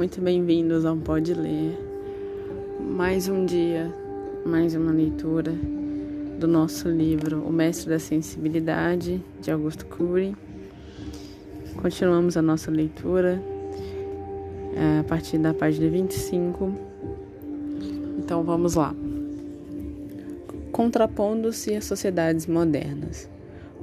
muito bem-vindos ao Pode Ler. Mais um dia, mais uma leitura do nosso livro O Mestre da Sensibilidade, de Augusto Cury. Continuamos a nossa leitura é, a partir da página 25. Então vamos lá. Contrapondo-se às sociedades modernas.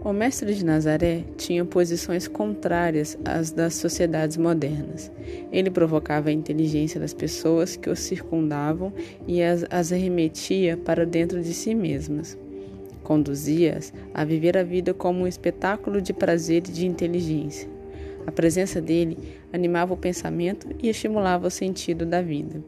O mestre de Nazaré tinha posições contrárias às das sociedades modernas. Ele provocava a inteligência das pessoas que o circundavam e as, as arremetia para dentro de si mesmas. Conduzia-as a viver a vida como um espetáculo de prazer e de inteligência. A presença dele animava o pensamento e estimulava o sentido da vida.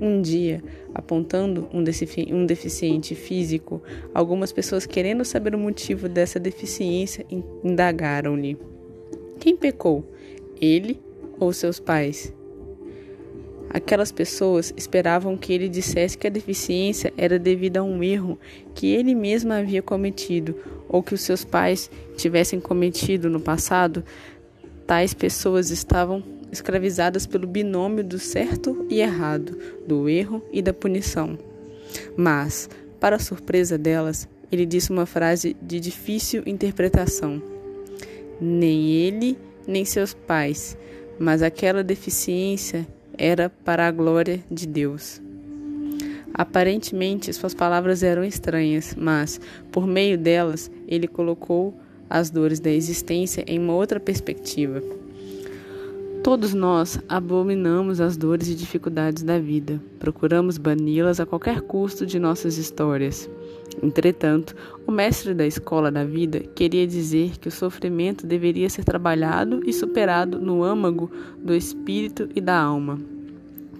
Um dia, apontando um, um deficiente físico, algumas pessoas, querendo saber o motivo dessa deficiência, indagaram-lhe: Quem pecou? Ele ou seus pais? Aquelas pessoas esperavam que ele dissesse que a deficiência era devida a um erro que ele mesmo havia cometido ou que os seus pais tivessem cometido no passado. Tais pessoas estavam escravizadas pelo binômio do certo e errado, do erro e da punição. Mas, para a surpresa delas, ele disse uma frase de difícil interpretação. Nem ele, nem seus pais, mas aquela deficiência era para a glória de Deus. Aparentemente, suas palavras eram estranhas, mas, por meio delas, ele colocou as dores da existência em uma outra perspectiva. Todos nós abominamos as dores e dificuldades da vida. Procuramos bani-las a qualquer custo de nossas histórias. Entretanto, o mestre da escola da vida queria dizer que o sofrimento deveria ser trabalhado e superado no âmago do espírito e da alma.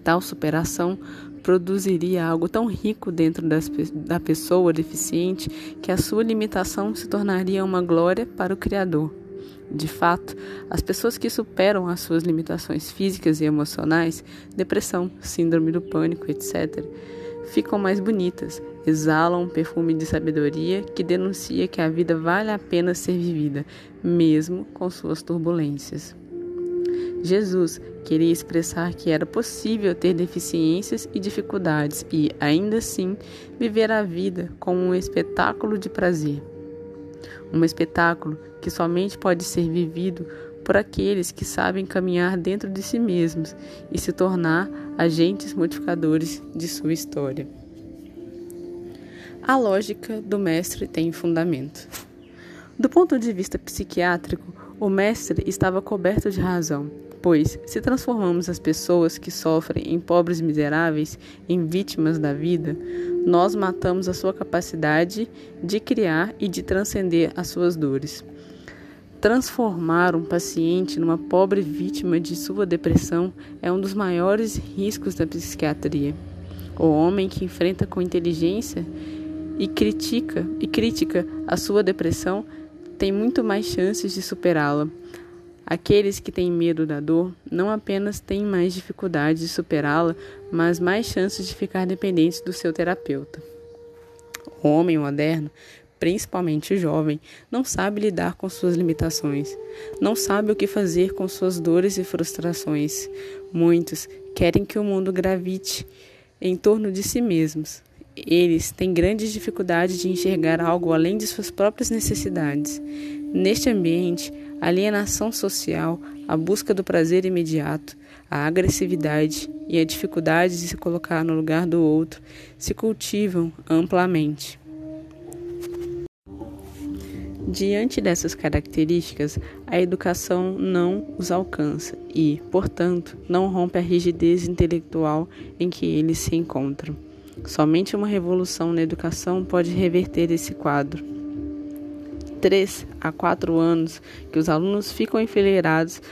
Tal superação produziria algo tão rico dentro das, da pessoa deficiente que a sua limitação se tornaria uma glória para o Criador. De fato, as pessoas que superam as suas limitações físicas e emocionais, depressão, síndrome do pânico, etc., ficam mais bonitas, exalam um perfume de sabedoria que denuncia que a vida vale a pena ser vivida, mesmo com suas turbulências. Jesus queria expressar que era possível ter deficiências e dificuldades e, ainda assim, viver a vida como um espetáculo de prazer. Um espetáculo que somente pode ser vivido por aqueles que sabem caminhar dentro de si mesmos e se tornar agentes modificadores de sua história. A lógica do mestre tem fundamento. Do ponto de vista psiquiátrico, o mestre estava coberto de razão, pois, se transformamos as pessoas que sofrem em pobres miseráveis em vítimas da vida, nós matamos a sua capacidade de criar e de transcender as suas dores. Transformar um paciente numa pobre vítima de sua depressão é um dos maiores riscos da psiquiatria. O homem que enfrenta com inteligência e critica e crítica a sua depressão tem muito mais chances de superá-la. Aqueles que têm medo da dor não apenas têm mais dificuldade de superá-la, mas mais chances de ficar dependentes do seu terapeuta. O homem moderno principalmente jovem, não sabe lidar com suas limitações, não sabe o que fazer com suas dores e frustrações. Muitos querem que o mundo gravite em torno de si mesmos. Eles têm grandes dificuldades de enxergar algo além de suas próprias necessidades. Neste ambiente, a alienação social, a busca do prazer imediato, a agressividade e a dificuldade de se colocar no lugar do outro se cultivam amplamente. Diante dessas características, a educação não os alcança e, portanto, não rompe a rigidez intelectual em que eles se encontram. Somente uma revolução na educação pode reverter esse quadro. Três a quatro anos que os alunos ficam enfileirados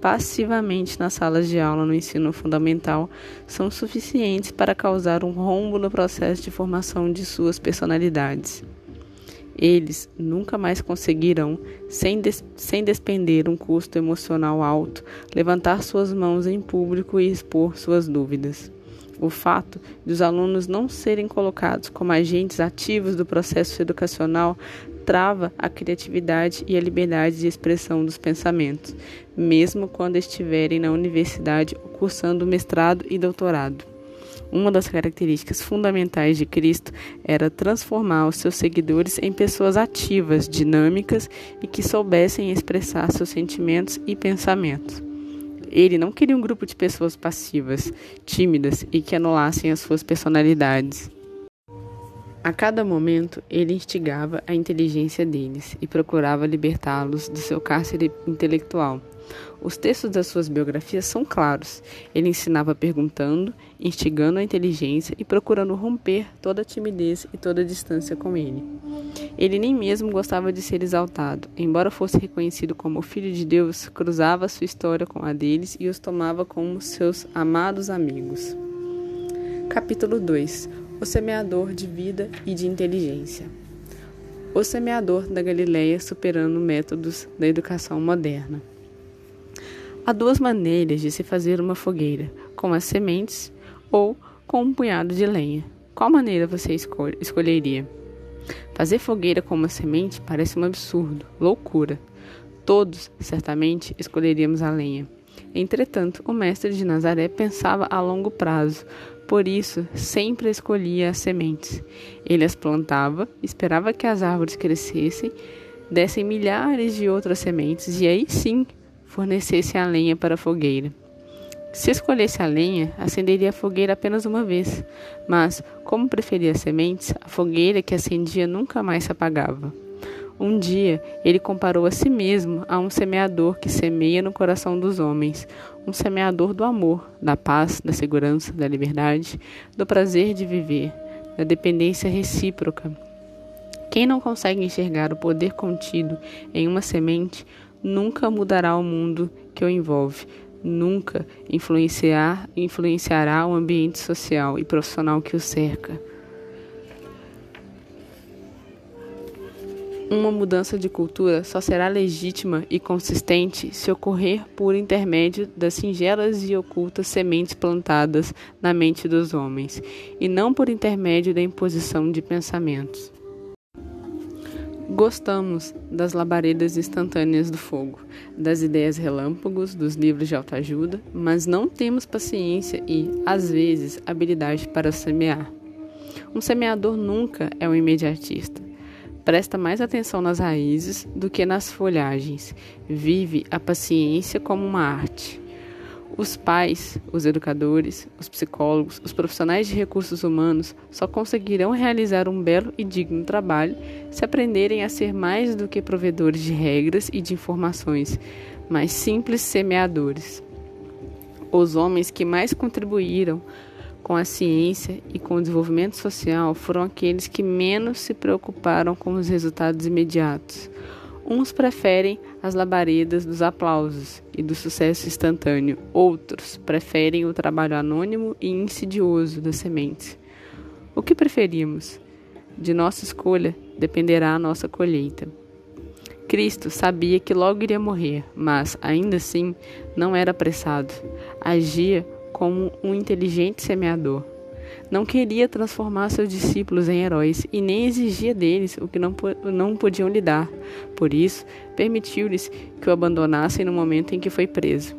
passivamente nas salas de aula no ensino fundamental são suficientes para causar um rombo no processo de formação de suas personalidades. Eles nunca mais conseguirão, sem, des sem despender um custo emocional alto, levantar suas mãos em público e expor suas dúvidas. O fato de os alunos não serem colocados como agentes ativos do processo educacional trava a criatividade e a liberdade de expressão dos pensamentos, mesmo quando estiverem na universidade ou cursando mestrado e doutorado. Uma das características fundamentais de Cristo era transformar os seus seguidores em pessoas ativas, dinâmicas e que soubessem expressar seus sentimentos e pensamentos. Ele não queria um grupo de pessoas passivas, tímidas e que anulassem as suas personalidades. A cada momento, ele instigava a inteligência deles e procurava libertá-los do seu cárcere intelectual. Os textos das suas biografias são claros. Ele ensinava perguntando, instigando a inteligência e procurando romper toda timidez e toda distância com ele. Ele nem mesmo gostava de ser exaltado. Embora fosse reconhecido como filho de Deus, cruzava sua história com a deles e os tomava como seus amados amigos. Capítulo 2 O semeador de vida e de inteligência. O semeador da Galileia superando métodos da educação moderna. Há duas maneiras de se fazer uma fogueira: com as sementes ou com um punhado de lenha. Qual maneira você escolhe, escolheria? Fazer fogueira com uma semente parece um absurdo, loucura. Todos, certamente, escolheríamos a lenha. Entretanto, o mestre de Nazaré pensava a longo prazo, por isso sempre escolhia as sementes. Ele as plantava, esperava que as árvores crescessem, dessem milhares de outras sementes e aí sim fornecesse a lenha para a fogueira. Se escolhesse a lenha, acenderia a fogueira apenas uma vez, mas, como preferia sementes, a fogueira que acendia nunca mais se apagava. Um dia, ele comparou a si mesmo a um semeador que semeia no coração dos homens, um semeador do amor, da paz, da segurança, da liberdade, do prazer de viver, da dependência recíproca. Quem não consegue enxergar o poder contido em uma semente nunca mudará o mundo que o envolve, nunca influenciar, influenciará o ambiente social e profissional que o cerca. Uma mudança de cultura só será legítima e consistente se ocorrer por intermédio das singelas e ocultas sementes plantadas na mente dos homens, e não por intermédio da imposição de pensamentos. Gostamos das labaredas instantâneas do fogo, das ideias relâmpagos, dos livros de autoajuda, mas não temos paciência e, às vezes, habilidade para semear. Um semeador nunca é um imediatista. Presta mais atenção nas raízes do que nas folhagens. Vive a paciência como uma arte. Os pais, os educadores, os psicólogos, os profissionais de recursos humanos só conseguirão realizar um belo e digno trabalho se aprenderem a ser mais do que provedores de regras e de informações, mas simples semeadores. Os homens que mais contribuíram com a ciência e com o desenvolvimento social foram aqueles que menos se preocuparam com os resultados imediatos. Uns preferem as labaredas dos aplausos e do sucesso instantâneo, outros preferem o trabalho anônimo e insidioso das sementes. O que preferimos? De nossa escolha dependerá a nossa colheita. Cristo sabia que logo iria morrer, mas, ainda assim, não era apressado. Agia como um inteligente semeador não queria transformar seus discípulos em heróis e nem exigia deles o que não, não podiam lhe dar. Por isso, permitiu-lhes que o abandonassem no momento em que foi preso.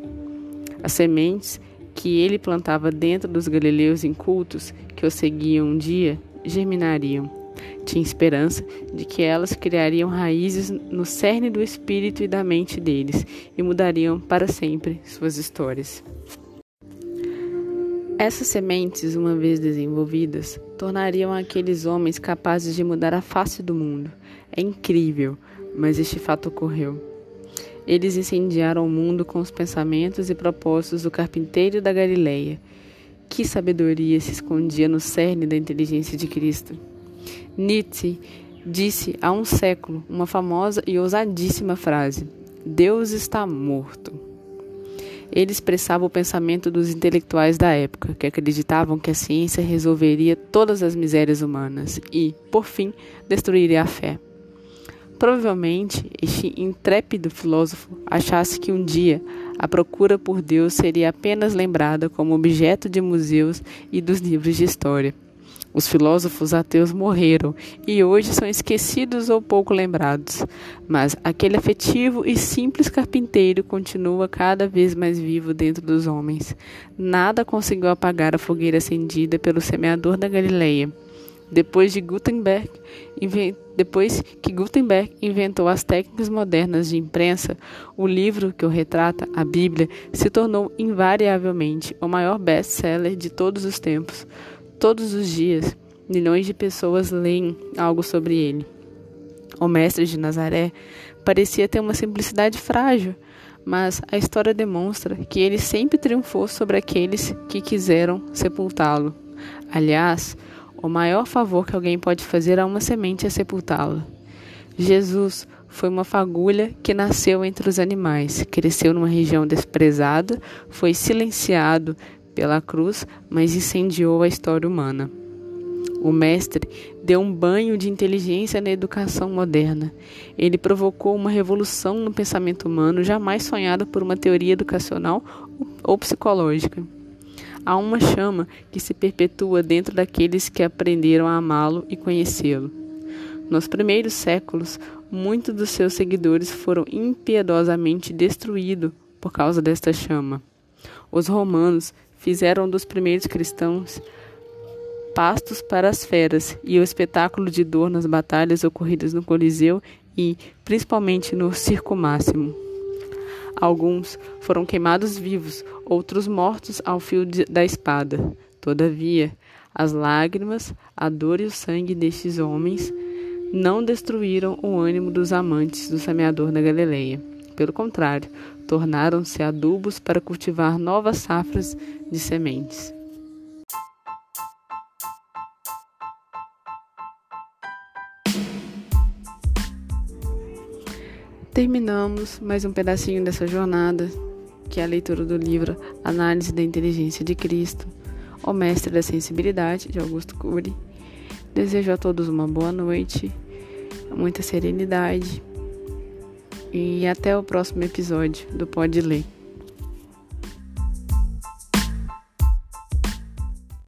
As sementes que ele plantava dentro dos galileus incultos que o seguiam um dia germinariam. Tinha esperança de que elas criariam raízes no cerne do espírito e da mente deles e mudariam para sempre suas histórias. Essas sementes, uma vez desenvolvidas, tornariam aqueles homens capazes de mudar a face do mundo. É incrível, mas este fato ocorreu. Eles incendiaram o mundo com os pensamentos e propósitos do carpinteiro da Galileia. Que sabedoria se escondia no cerne da inteligência de Cristo. Nietzsche disse há um século uma famosa e ousadíssima frase: Deus está morto. Ele expressava o pensamento dos intelectuais da época, que acreditavam que a ciência resolveria todas as misérias humanas e, por fim, destruiria a fé. Provavelmente este intrépido filósofo achasse que um dia a procura por Deus seria apenas lembrada como objeto de museus e dos livros de história. Os filósofos ateus morreram e hoje são esquecidos ou pouco lembrados, mas aquele afetivo e simples carpinteiro continua cada vez mais vivo dentro dos homens. Nada conseguiu apagar a fogueira acendida pelo semeador da Galileia. Depois de Gutenberg, depois que Gutenberg inventou as técnicas modernas de imprensa, o livro que o retrata, a Bíblia, se tornou invariavelmente o maior best-seller de todos os tempos. Todos os dias, milhões de pessoas leem algo sobre ele. O mestre de Nazaré parecia ter uma simplicidade frágil, mas a história demonstra que ele sempre triunfou sobre aqueles que quiseram sepultá-lo. Aliás, o maior favor que alguém pode fazer a uma semente é sepultá-la. Jesus foi uma fagulha que nasceu entre os animais, cresceu numa região desprezada, foi silenciado pela cruz, mas incendiou a história humana. O mestre deu um banho de inteligência na educação moderna. Ele provocou uma revolução no pensamento humano jamais sonhada por uma teoria educacional ou psicológica. Há uma chama que se perpetua dentro daqueles que aprenderam a amá-lo e conhecê-lo. Nos primeiros séculos, muitos dos seus seguidores foram impiedosamente destruídos por causa desta chama. Os romanos fizeram dos primeiros cristãos pastos para as feras e o espetáculo de dor nas batalhas ocorridas no Coliseu e, principalmente, no Circo Máximo. Alguns foram queimados vivos, outros mortos ao fio de, da espada. Todavia, as lágrimas, a dor e o sangue destes homens não destruíram o ânimo dos amantes do semeador da Galileia. Pelo contrário, tornaram-se adubos para cultivar novas safras de sementes. Terminamos mais um pedacinho dessa jornada, que é a leitura do livro Análise da Inteligência de Cristo, O Mestre da Sensibilidade, de Augusto Cury. Desejo a todos uma boa noite, muita serenidade e até o próximo episódio do Pode Ler.